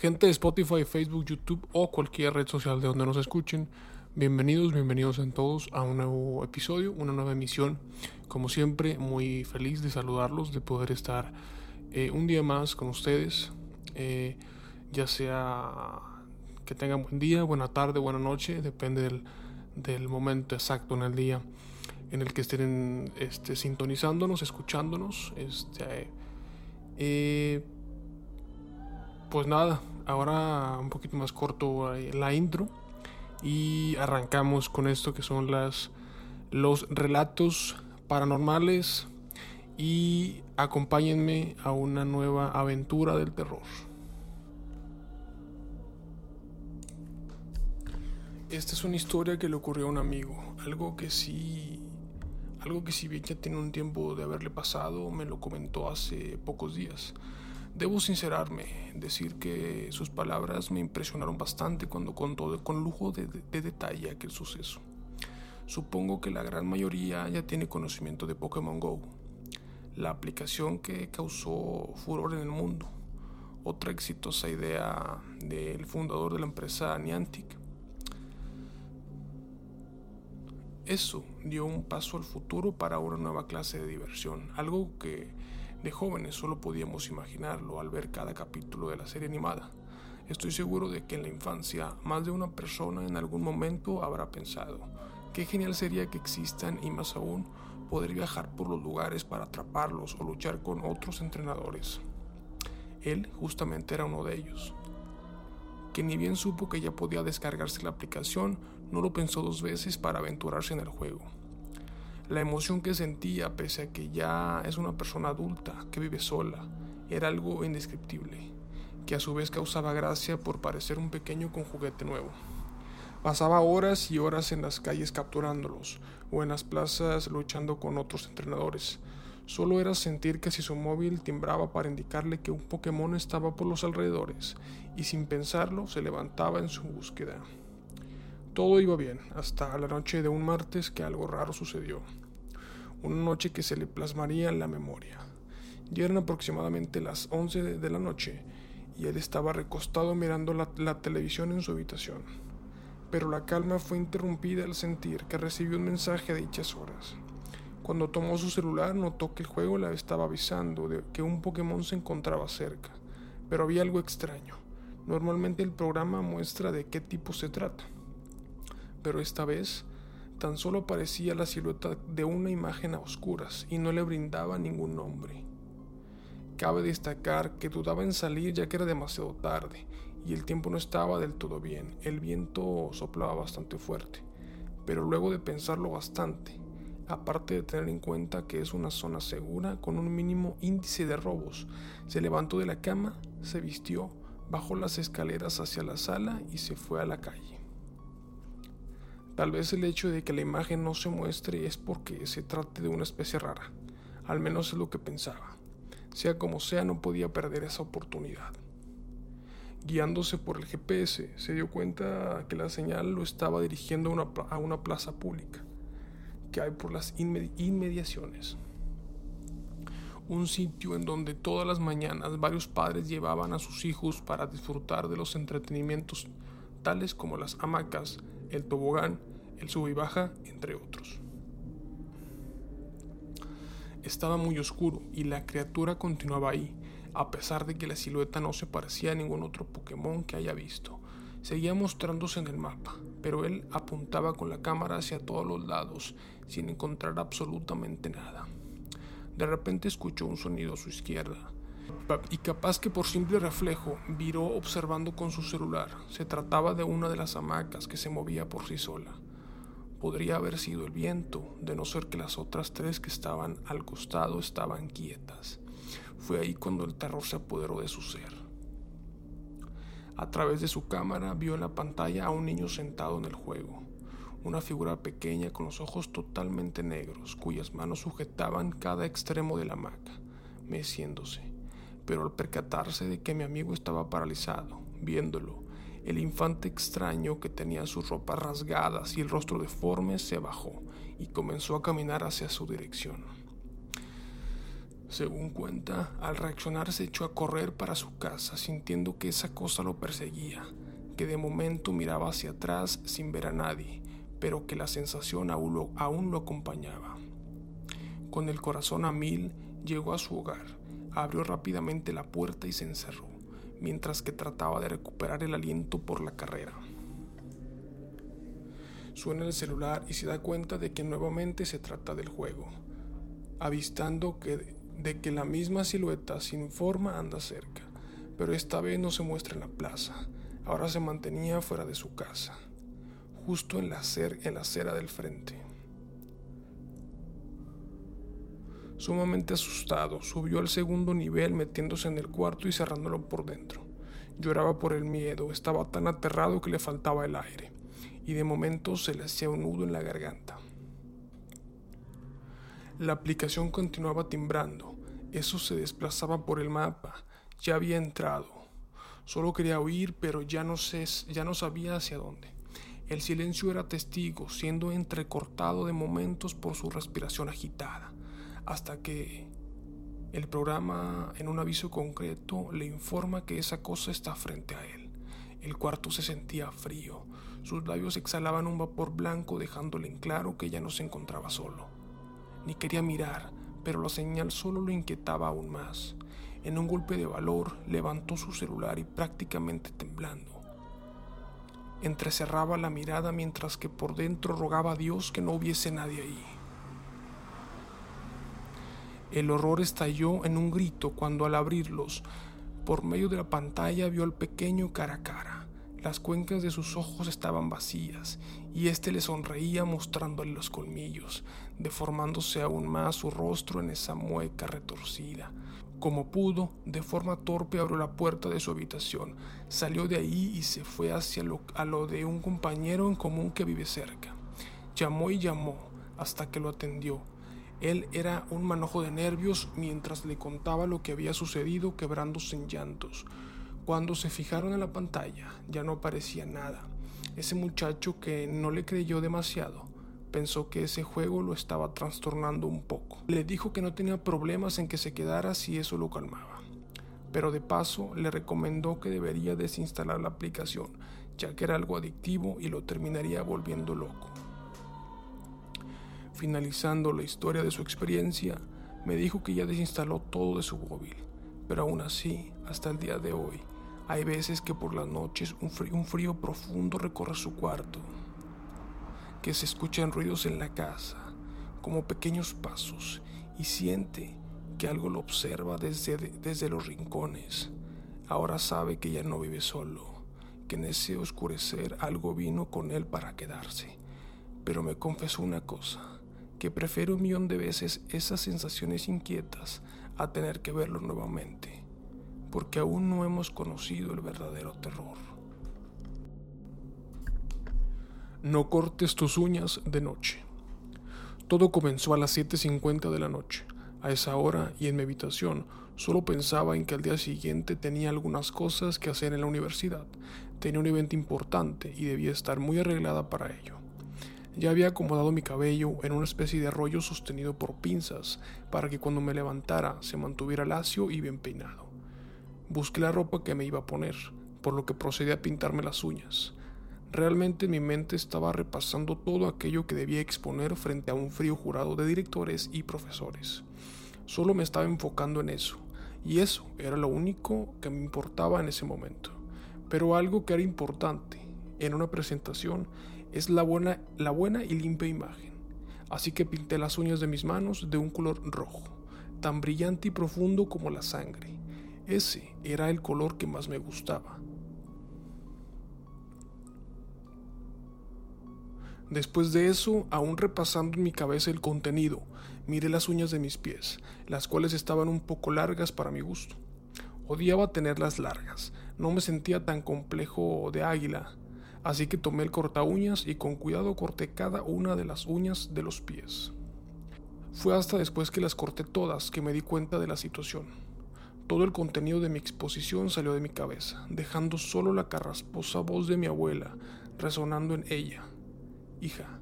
Gente de Spotify, Facebook, YouTube o cualquier red social de donde nos escuchen, bienvenidos, bienvenidos en todos a un nuevo episodio, una nueva emisión. Como siempre, muy feliz de saludarlos, de poder estar eh, un día más con ustedes, eh, ya sea que tengan buen día, buena tarde, buena noche, depende del, momento exacto en el día en el que estén este, sintonizándonos, escuchándonos. Este, eh, pues nada, ahora un poquito más corto la intro y arrancamos con esto que son las los relatos paranormales y acompáñenme a una nueva aventura del terror. Esta es una historia que le ocurrió a un amigo, algo que sí algo que si bien ya tiene un tiempo de haberle pasado, me lo comentó hace pocos días. Debo sincerarme, decir que sus palabras me impresionaron bastante cuando contó con lujo de, de, detalle aquel suceso. Supongo que la gran mayoría ya tiene conocimiento de Pokémon Go, la aplicación que causó furor en el mundo. Otra exitosa idea del fundador de la empresa Niantic. Eso dio un paso al futuro para una nueva clase de diversión, algo que de jóvenes solo podíamos imaginarlo al ver cada capítulo de la serie animada. Estoy seguro de que en la infancia más de una persona en algún momento habrá pensado, qué genial sería que existan y más aún poder viajar por los lugares para atraparlos o luchar con otros entrenadores. Él justamente era uno de ellos, que ni bien supo que ya podía descargarse la aplicación, no lo pensó dos veces para aventurarse en el juego. La emoción que sentía, pese a que ya es una persona adulta, que vive sola, era algo indescriptible, que a su vez causaba gracia por parecer un pequeño con juguete nuevo. Pasaba horas y horas en las calles capturándolos, o en las plazas luchando con otros entrenadores. Solo era sentir que si su móvil timbraba para indicarle que un Pokémon estaba por los alrededores, y sin pensarlo se levantaba en su búsqueda. Todo iba bien, hasta la noche de un martes que algo raro sucedió. Una noche que se le plasmaría en la memoria. Ya eran aproximadamente las 11 de la noche y él estaba recostado mirando la, la, televisión en su habitación. Pero la calma fue interrumpida al sentir que recibió un mensaje de dichas horas. Cuando tomó su celular notó que el juego le estaba avisando de que un Pokémon se encontraba cerca, pero había algo extraño. Normalmente el programa muestra de qué tipo se trata pero esta vez tan solo parecía la silueta de una imagen a oscuras y no le brindaba ningún nombre. Cabe destacar que dudaba en salir ya que era demasiado tarde y el tiempo no estaba del todo bien, el viento soplaba bastante fuerte, pero luego de pensarlo bastante, aparte de tener en cuenta que es una zona segura con un mínimo índice de robos, se levantó de la cama, se vistió, bajó las escaleras hacia la sala y se fue a la calle. Tal vez el hecho de que la imagen no se muestre es porque se trate de una especie rara, al menos es lo que pensaba. Sea como sea, no podía perder esa oportunidad. Guiándose por el GPS, se dio cuenta que la señal lo estaba dirigiendo a una, plaza pública que hay por las inmediaciones. Un sitio en donde todas las mañanas varios padres llevaban a sus hijos para disfrutar de los entretenimientos tales como las hamacas, el tobogán el sub y baja, entre otros. Estaba muy oscuro y la criatura continuaba ahí, a pesar de que la silueta no se parecía a ningún otro Pokémon que haya visto. Seguía mostrándose en el mapa, pero él apuntaba con la cámara hacia todos los lados, sin encontrar absolutamente nada. De repente escuchó un sonido a su izquierda, y capaz que por simple reflejo viró observando con su celular. Se trataba de una de las hamacas que se movía por sí sola. Podría haber sido el viento, de no ser que las otras tres que estaban al costado estaban quietas. Fue ahí cuando el terror se apoderó de su ser. A través de su cámara vio en la pantalla a un niño sentado en el juego, una figura pequeña con los ojos totalmente negros, cuyas manos sujetaban cada extremo de la hamaca, meciéndose. Pero al percatarse de que mi amigo estaba paralizado, viéndolo, el infante extraño, que tenía sus ropas rasgadas y el rostro deforme, se bajó y comenzó a caminar hacia su dirección. Según cuenta, al reaccionar se echó a correr para su casa, sintiendo que esa cosa lo perseguía, que de momento miraba hacia atrás sin ver a nadie, pero que la sensación aún lo, aún lo acompañaba. Con el corazón a mil, llegó a su hogar, abrió rápidamente la puerta y se encerró, mientras que trataba de recuperar el aliento por la carrera. Suena el celular y se da cuenta de que nuevamente se trata del juego, avistando que de que la misma silueta sin forma anda cerca, pero esta vez no se muestra en la plaza, ahora se mantenía fuera de su casa, justo en la, en la acera del frente. Sumamente asustado, subió al segundo nivel metiéndose en el cuarto y cerrándolo por dentro. Lloraba por el miedo, estaba tan aterrado que le faltaba el aire, y de momento se le hacía un nudo en la garganta. La aplicación continuaba timbrando. Eso se desplazaba por el mapa. Ya había entrado. Solo quería oír, pero ya no, sé, ya no sabía hacia dónde. El silencio era testigo, siendo entrecortado de momentos por su respiración agitada, hasta que el programa, en un aviso concreto, le informa que esa cosa está frente a él. El cuarto se sentía frío. Sus labios exhalaban un vapor blanco dejándole en claro que ya no se encontraba solo ni quería mirar, pero la señal solo lo inquietaba aún más. En un golpe de valor levantó su celular y prácticamente temblando. Entrecerraba la mirada mientras que por dentro rogaba a Dios que no hubiese nadie ahí. El horror estalló en un grito cuando al abrirlos, por medio de la pantalla vio al pequeño cara a cara. Las cuencas de sus ojos estaban vacías y éste le sonreía mostrándole los colmillos, deformándose aún más su rostro en esa mueca retorcida. Como pudo, de forma torpe abrió la puerta de su habitación, salió de ahí y se fue hacia lo, de un compañero en común que vive cerca. Llamó y llamó hasta que lo atendió. Él era un manojo de nervios mientras le contaba lo que había sucedido quebrándose en llantos. Cuando se fijaron en la pantalla ya no aparecía nada. Ese muchacho que no le creyó demasiado pensó que ese juego lo estaba trastornando un poco. Le dijo que no tenía problemas en que se quedara si eso lo calmaba. Pero de paso le recomendó que debería desinstalar la aplicación, ya que era algo adictivo y lo terminaría volviendo loco. Finalizando la historia de su experiencia, me dijo que ya desinstaló todo de su móvil, pero aún así, hasta el día de hoy, hay veces que por las noches un frío, un frío profundo recorre su cuarto, que se escuchan ruidos en la casa, como pequeños pasos, y siente que algo lo observa desde, desde los rincones. Ahora sabe que ya no vive solo, que en ese oscurecer algo vino con él para quedarse. Pero me confesó una cosa, que prefiero un millón de veces esas sensaciones inquietas a tener que verlo nuevamente porque aún no hemos conocido el verdadero terror. No cortes tus uñas de noche. Todo comenzó a las 7.50 de la noche. A esa hora y en mi habitación solo pensaba en que al día siguiente tenía algunas cosas que hacer en la universidad. Tenía un evento importante y debía estar muy arreglada para ello. Ya había acomodado mi cabello en una especie de rollo sostenido por pinzas para que cuando me levantara se mantuviera lacio y bien peinado. Busqué la ropa que me iba a poner, por lo que procedí a pintarme las uñas. Realmente mi mente estaba repasando todo aquello que debía exponer frente a un frío jurado de directores y profesores. Solo me estaba enfocando en eso, y eso era lo único que me importaba en ese momento. Pero algo que era importante en una presentación es la buena, la buena y limpia imagen. Así que pinté las uñas de mis manos de un color rojo, tan brillante y profundo como la sangre ese era el color que más me gustaba. Después de eso, aún repasando en mi cabeza el contenido, miré las uñas de mis pies, las cuales estaban un poco largas para mi gusto. Odiaba tenerlas largas, no me sentía tan complejo de águila, así que tomé el corta uñas y con cuidado corté cada una de las uñas de los pies. Fue hasta después que las corté todas que me di cuenta de la situación. Todo el contenido de mi exposición salió de mi cabeza, dejando solo la carrasposa voz de mi abuela resonando en ella. Hija,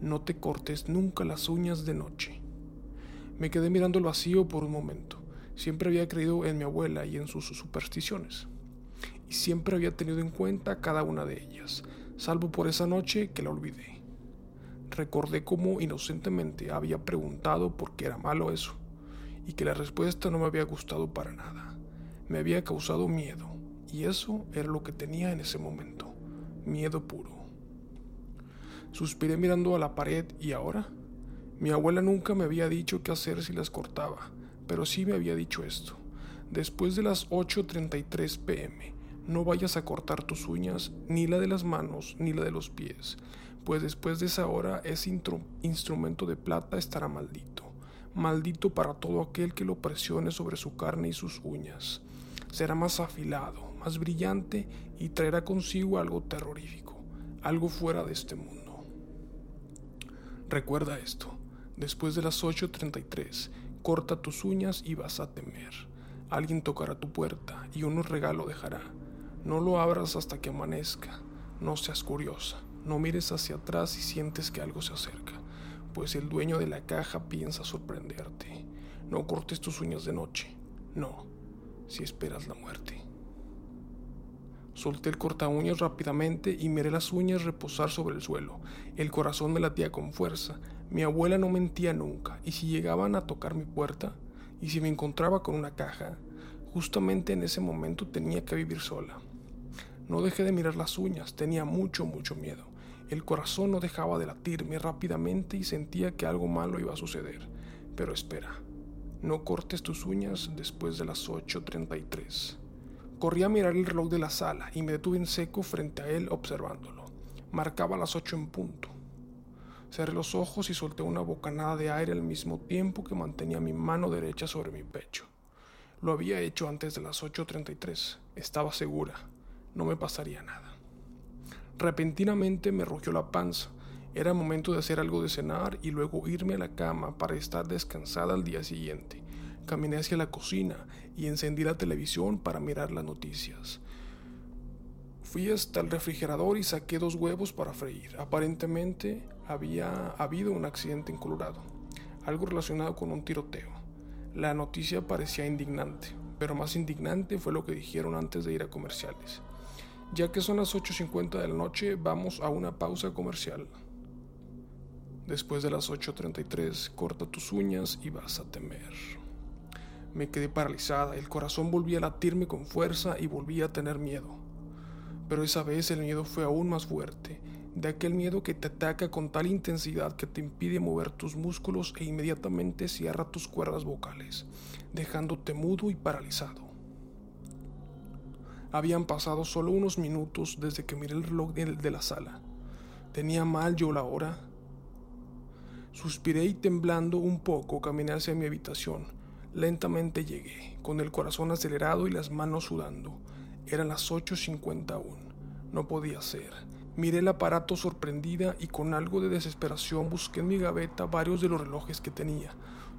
no te cortes nunca las uñas de noche. Me quedé mirando el vacío por un momento. Siempre había creído en mi abuela y en sus supersticiones. Y siempre había tenido en cuenta cada una de ellas, salvo por esa noche que la olvidé. Recordé cómo inocentemente había preguntado por qué era malo eso, y que la respuesta no me había gustado para nada. Me había causado miedo, y eso era lo que tenía en ese momento, miedo puro. Suspiré mirando a la pared y ahora. Mi abuela nunca me había dicho qué hacer si las cortaba, pero sí me había dicho esto. Después de las 8.33 pm, no vayas a cortar tus uñas, ni la de las manos, ni la de los pies, pues después de esa hora ese instrumento de plata estará maldito. Maldito para todo aquel que lo presione sobre su carne y sus uñas. Será más afilado, más brillante y traerá consigo algo terrorífico, algo fuera de este mundo. Recuerda esto, después de las 8.33, corta tus uñas y vas a temer. Alguien tocará tu puerta y uno regalo dejará. No lo abras hasta que amanezca. No seas curiosa. No mires hacia atrás y sientes que algo se acerca, pues el dueño de la caja piensa sorprenderte. No cortes tus uñas de noche. No, si esperas la muerte. Solté el corta uñas rápidamente y miré las uñas reposar sobre el suelo. El corazón me latía con fuerza. Mi abuela no mentía nunca, y si llegaban a tocar mi puerta, y si me encontraba con una caja, justamente en ese momento tenía que vivir sola. No dejé de mirar las uñas, tenía mucho, mucho miedo. El corazón no dejaba de latirme rápidamente y sentía que algo malo iba a suceder. Pero espera, no cortes tus uñas después de las 8.33. Corrí a mirar el reloj de la sala y me detuve en seco frente a él observándolo. Marcaba las 8 en punto. Cerré los ojos y solté una bocanada de aire al mismo tiempo que mantenía mi mano derecha sobre mi pecho. Lo había hecho antes de las 8.33. Estaba segura. No me pasaría nada. Repentinamente me rugió la panza. Era momento de hacer algo de cenar y luego irme a la cama para estar descansada al día siguiente. Caminé hacia la cocina y encendí la televisión para mirar las noticias. Fui hasta el refrigerador y saqué dos huevos para freír. Aparentemente había habido un accidente en Colorado, algo relacionado con un tiroteo. La noticia parecía indignante, pero más indignante fue lo que dijeron antes de ir a comerciales. Ya que son las 8.50 de la noche, vamos a una pausa comercial. Después de las 8.33, corta tus uñas y vas a temer. Me quedé paralizada, el corazón volvía a latirme con fuerza y volví a tener miedo. Pero esa vez el miedo fue aún más fuerte, de aquel miedo que te ataca con tal intensidad que te impide mover tus músculos e inmediatamente cierra tus cuerdas vocales, dejándote mudo y paralizado. Habían pasado solo unos minutos desde que miré el reloj de la sala. ¿Tenía mal yo la hora? Suspiré y temblando un poco caminé hacia mi habitación. Lentamente llegué, con el corazón acelerado y las manos sudando. Eran las 8.51. No podía ser. Miré el aparato sorprendida y con algo de desesperación busqué en mi gaveta varios de los relojes que tenía.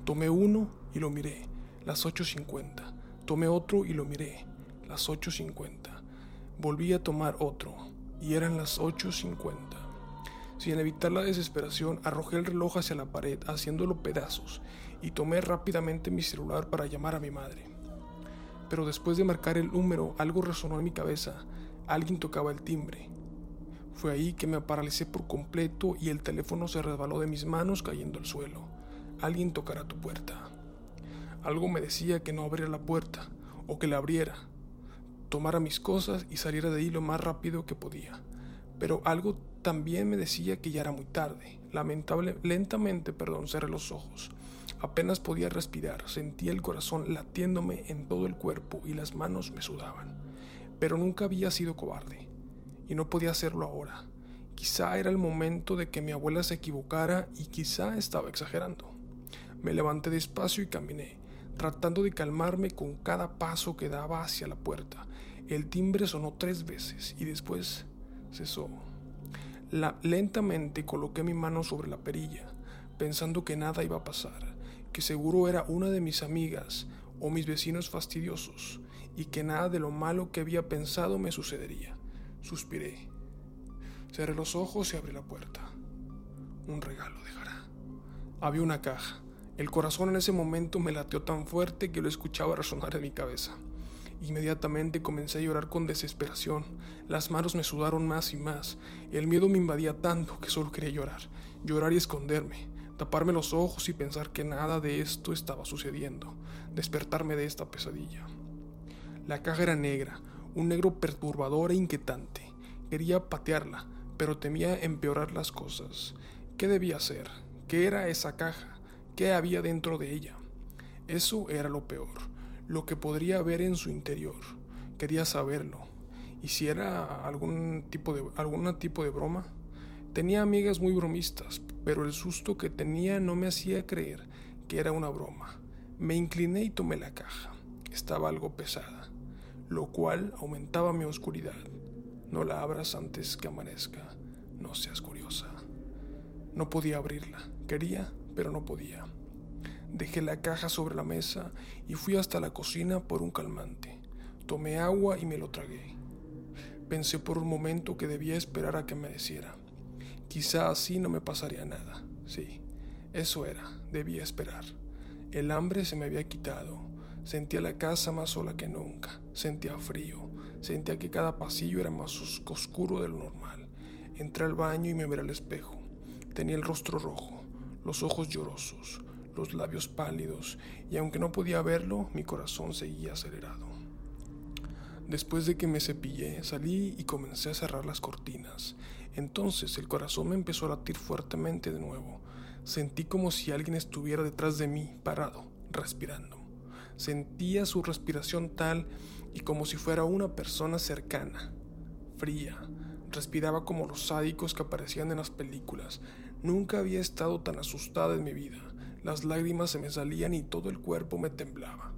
Tomé uno y lo miré, las 8.50. Tomé otro y lo miré, las 8.50. Volví a tomar otro y eran las 8.50. Sin evitar la desesperación, arrojé el reloj hacia la pared, haciéndolo pedazos, y tomé rápidamente mi celular para llamar a mi madre. Pero después de marcar el número, algo resonó en mi cabeza. Alguien tocaba el timbre. Fue ahí que me paralicé por completo y el teléfono se resbaló de mis manos cayendo al suelo. Alguien tocará tu puerta. Algo me decía que no abriera la puerta, o que la abriera, tomara mis cosas y saliera de ahí lo más rápido que podía. Pero algo también me decía que ya era muy tarde. Lamentable, lentamente, perdón, cerré los ojos. Apenas podía respirar, sentía el corazón latiéndome en todo el cuerpo y las manos me sudaban. Pero nunca había sido cobarde, y no podía hacerlo ahora. Quizá era el momento de que mi abuela se equivocara y quizá estaba exagerando. Me levanté despacio y caminé, tratando de calmarme con cada paso que daba hacia la puerta. El timbre sonó tres veces y después cesó. La, lentamente coloqué mi mano sobre la perilla, pensando que nada iba a pasar, que seguro era una de mis amigas o mis vecinos fastidiosos, y que nada de lo malo que había pensado me sucedería. Suspiré. Cerré los ojos y abrí la puerta. Un regalo dejará. Había una caja El corazón en ese momento me latió tan fuerte que lo escuchaba resonar en mi cabeza. Inmediatamente comencé a llorar con desesperación. Las manos me sudaron más y más. El miedo me invadía tanto que solo quería llorar, llorar y esconderme, taparme los ojos y pensar que nada de esto estaba sucediendo, despertarme de esta pesadilla. La caja era negra, un negro perturbador e inquietante. Quería patearla, pero temía empeorar las cosas. ¿Qué debía hacer? ¿Qué era esa caja? Qué había dentro de ella. Eso era lo peor, lo que podría haber en su interior. Quería saberlo. Y si era algún tipo de, algún tipo de broma. Tenía amigas muy bromistas, pero el susto que tenía no me hacía creer que era una broma. Me incliné y tomé la caja. Estaba algo pesada, lo cual aumentaba mi oscuridad. No la abras antes que amanezca. No seas curiosa. No podía abrirla. Quería, pero no podía. Dejé la caja sobre la mesa y fui hasta la cocina por un calmante. Tomé agua y me lo tragué. Pensé por un momento que debía esperar a que me deciera. Quizá así no me pasaría nada. Sí, eso era, debía esperar. El hambre se me había quitado. Sentía la casa más sola que nunca. Sentía frío. Sentía que cada pasillo era más oscuro de lo normal. Entré al baño y me miré al espejo. Tenía el rostro rojo los ojos llorosos, los labios pálidos, y aunque no podía verlo, mi corazón seguía acelerado. Después de que me cepillé, salí y comencé a cerrar las cortinas. Entonces el corazón me empezó a latir fuertemente de nuevo. Sentí como si alguien estuviera detrás de mí, parado, respirando. Sentía su respiración tal y como si fuera una persona cercana, fría. Respiraba como los sádicos que aparecían en las películas, Nunca había estado tan asustada en mi vida. Las lágrimas se me salían y todo el cuerpo me temblaba.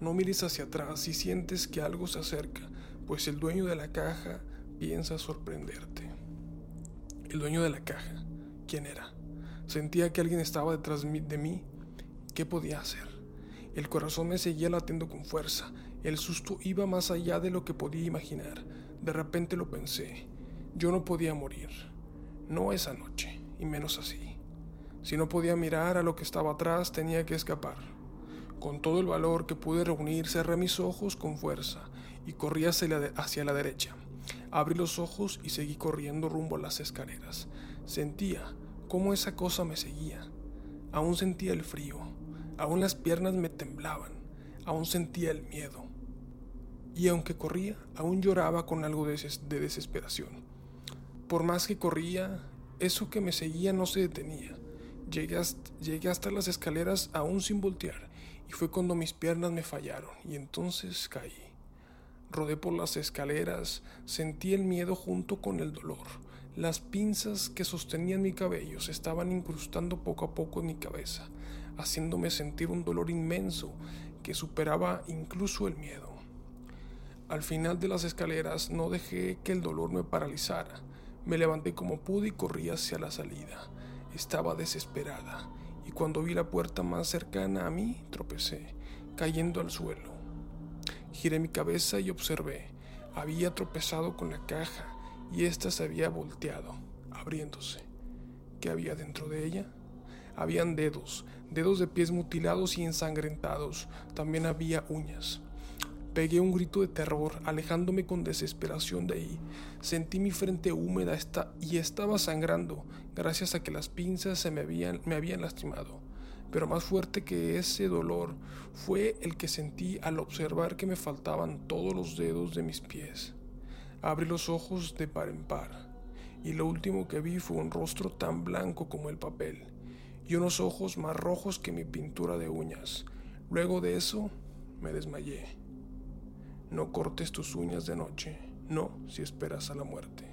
No mires hacia atrás si sientes que algo se acerca, pues el dueño de la caja piensa sorprenderte. El dueño de la caja, ¿quién era? Sentía que alguien estaba detrás de mí. ¿Qué podía hacer? El corazón me seguía latiendo con fuerza. El susto iba más allá de lo que podía imaginar. De repente lo pensé. Yo no podía morir. No esa noche, y menos así. Si no podía mirar a lo que estaba atrás, tenía que escapar. Con todo el valor que pude reunir, cerré mis ojos con fuerza y corrí hacia la, derecha. Abrí los ojos y seguí corriendo rumbo a las escaleras. Sentía cómo esa cosa me seguía. Aún sentía el frío, aún las piernas me temblaban, aún sentía el miedo. Y aunque corría, aún lloraba con algo de desesperación. Por más que corría, eso que me seguía no se detenía. Llegué hasta, las escaleras aún sin voltear y fue cuando mis piernas me fallaron y entonces caí. Rodé por las escaleras, sentí el miedo junto con el dolor. Las pinzas que sostenían mi cabello se estaban incrustando poco a poco en mi cabeza, haciéndome sentir un dolor inmenso que superaba incluso el miedo. Al final de las escaleras no dejé que el dolor me paralizara. Me levanté como pude y corrí hacia la salida. Estaba desesperada y cuando vi la puerta más cercana a mí tropecé, cayendo al suelo. Giré mi cabeza y observé. Había tropezado con la caja y ésta se había volteado, abriéndose. ¿Qué había dentro de ella? Habían dedos, dedos de pies mutilados y ensangrentados. También había uñas. Pegué un grito de terror, alejándome con desesperación de ahí. Sentí mi frente húmeda y estaba sangrando, gracias a que las pinzas se me habían, me habían lastimado. Pero más fuerte que ese dolor fue el que sentí al observar que me faltaban todos los dedos de mis pies. Abrí los ojos de par en par, y lo último que vi fue un rostro tan blanco como el papel, y unos ojos más rojos que mi pintura de uñas. Luego de eso, me desmayé. No cortes tus uñas de noche, no si esperas a la muerte.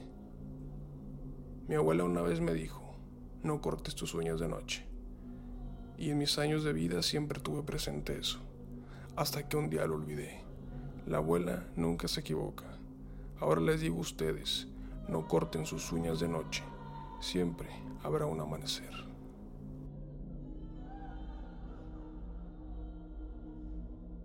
Mi abuela una vez me dijo, no cortes tus uñas de noche. Y en mis años de vida siempre tuve presente eso, hasta que un día lo olvidé. La abuela nunca se equivoca. Ahora les digo a ustedes, no corten sus uñas de noche, siempre habrá un amanecer.